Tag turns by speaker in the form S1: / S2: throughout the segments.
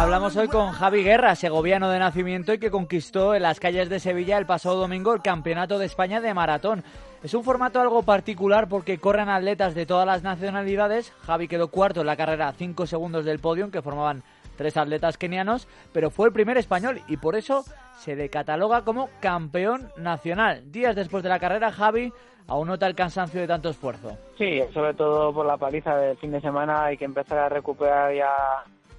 S1: Hablamos hoy con Javi Guerra, segoviano de nacimiento y que conquistó en las calles de Sevilla el pasado domingo el Campeonato de España de Maratón. Es un formato algo particular porque corren atletas de todas las nacionalidades. Javi quedó cuarto en la carrera a 5 segundos del podio, que formaban tres atletas kenianos, pero fue el primer español y por eso se le cataloga como campeón nacional. Días después de la carrera, Javi aún nota el cansancio de tanto esfuerzo.
S2: Sí, sobre todo por la paliza del fin de semana hay que empezar a recuperar ya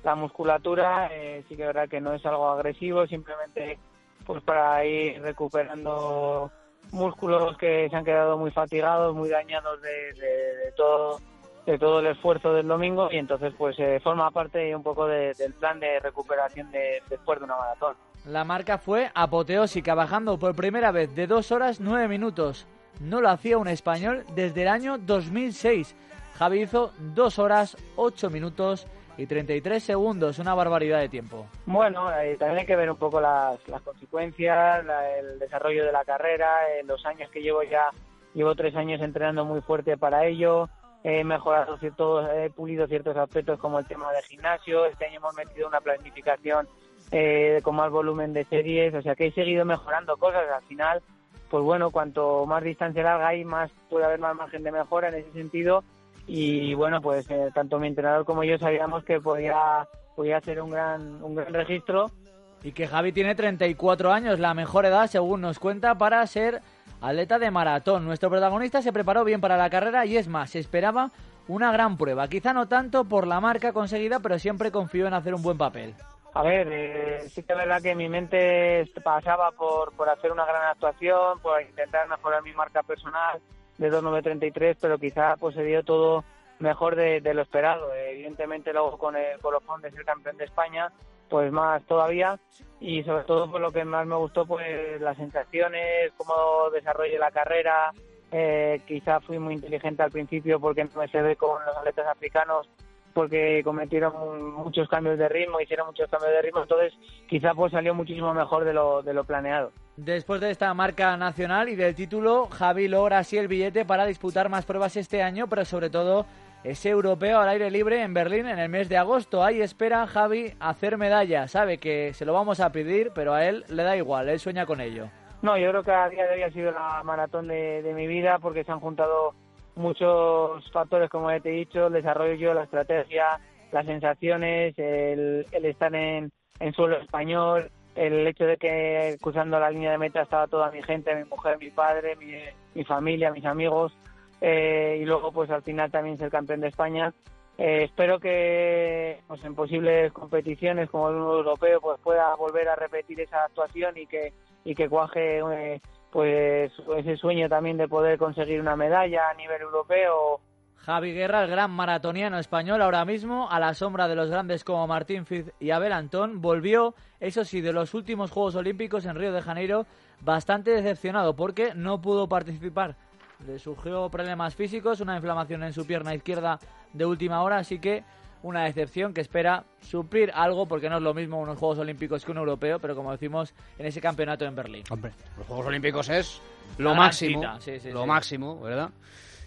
S2: la musculatura. Eh, sí que es verdad que no es algo agresivo, simplemente pues para ir recuperando músculos que se han quedado muy fatigados, muy dañados de todo de todo el esfuerzo del domingo y entonces pues eh, forma parte un poco del plan de recuperación de, después de una maratón.
S1: La marca fue apoteósica, bajando por primera vez de 2 horas 9 minutos. No lo hacía un español desde el año 2006. Javi hizo 2 horas 8 minutos y 33 segundos, una barbaridad de tiempo.
S2: Bueno, eh, también hay que ver un poco las, consecuencias, el desarrollo de la carrera, en los años que llevo ya, llevo tres años entrenando muy fuerte para ello, he mejorado ciertos, he pulido ciertos aspectos como el tema del gimnasio, este año hemos metido una planificación eh, con más volumen de series, o sea que he seguido mejorando cosas, al final, pues bueno, cuanto más distancia larga hay, más puede haber más margen de mejora en ese sentido y bueno, pues eh, tanto mi entrenador como yo sabíamos que podía, podía hacer un gran, un gran registro.
S1: Y que Javi tiene 34 años, la mejor edad según nos cuenta para ser atleta de maratón. Nuestro protagonista se preparó bien para la carrera y es más, se esperaba una gran prueba. Quizá no tanto por la marca conseguida, pero siempre confió en hacer un buen papel.
S2: A ver, eh, sí que es verdad que mi mente pasaba por, por hacer una gran actuación, por intentar mejorar mi marca personal de 2.933, pero quizá pues se dio todo mejor de, lo esperado. Evidentemente luego con el colofón de ser campeón de España, pues más todavía y sobre todo por lo que más me gustó pues las sensaciones, cómo desarrollé la carrera, eh, quizá fui muy inteligente al principio porque no me ve con los atletas africanos porque cometieron muchos cambios de ritmo, hicieron muchos cambios de ritmo, entonces quizá pues salió muchísimo mejor de lo, de lo planeado.
S1: Después de esta marca nacional y del título, Javi logra así el billete para disputar más pruebas este año, pero sobre todo ese europeo al aire libre en Berlín en el mes de agosto. Ahí espera Javi hacer medalla. Sabe que se lo vamos a pedir, pero a él le da igual, él sueña con ello.
S2: No, yo creo que a día de hoy ha sido la maratón de, mi vida porque se han juntado muchos factores, como te he dicho, el desarrollo, la estrategia, las sensaciones, el, estar en, suelo español, el hecho de que cruzando la línea de meta estaba toda mi gente, mi mujer, mi padre, mi, mi familia, mis amigos. Eh, y luego pues al final también ser campeón de España. Eh, espero que pues, en posibles competiciones como el europeo pues pueda volver a repetir esa actuación y que y que cuaje eh, pues ese sueño también de poder conseguir una medalla a nivel europeo.
S1: Javi Guerra, el gran maratoniano español, ahora mismo a la sombra de los grandes como Martín Fiz y Abel Antón, volvió, eso sí, de los últimos Juegos Olímpicos en Río de Janeiro, bastante decepcionado porque no pudo participar le surgió problemas físicos, una inflamación en su pierna izquierda de última hora, así que una decepción que espera suplir algo, porque no es lo mismo unos Juegos Olímpicos que un europeo, pero como decimos, en ese campeonato en Berlín.
S3: Hombre, los Juegos Olímpicos es lo máximo, lo máximo, ¿verdad?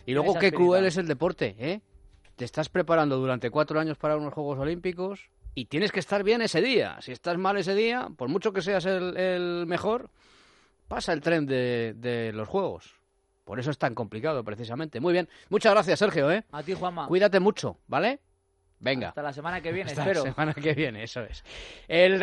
S3: Y luego qué cruel es el deporte, ¿eh? Te estás preparando durante cuatro años para unos Juegos Olímpicos y tienes que estar bien ese día. Si estás mal ese día, por mucho que seas el, mejor, pasa el tren de los Juegos. Por eso es tan complicado, precisamente. Muy bien. Muchas gracias, Sergio, ¿eh?
S1: A ti, Juanma.
S3: Cuídate mucho, ¿vale? Venga.
S1: Hasta la semana que viene,
S3: Hasta
S1: espero.
S3: la semana que viene, eso es. El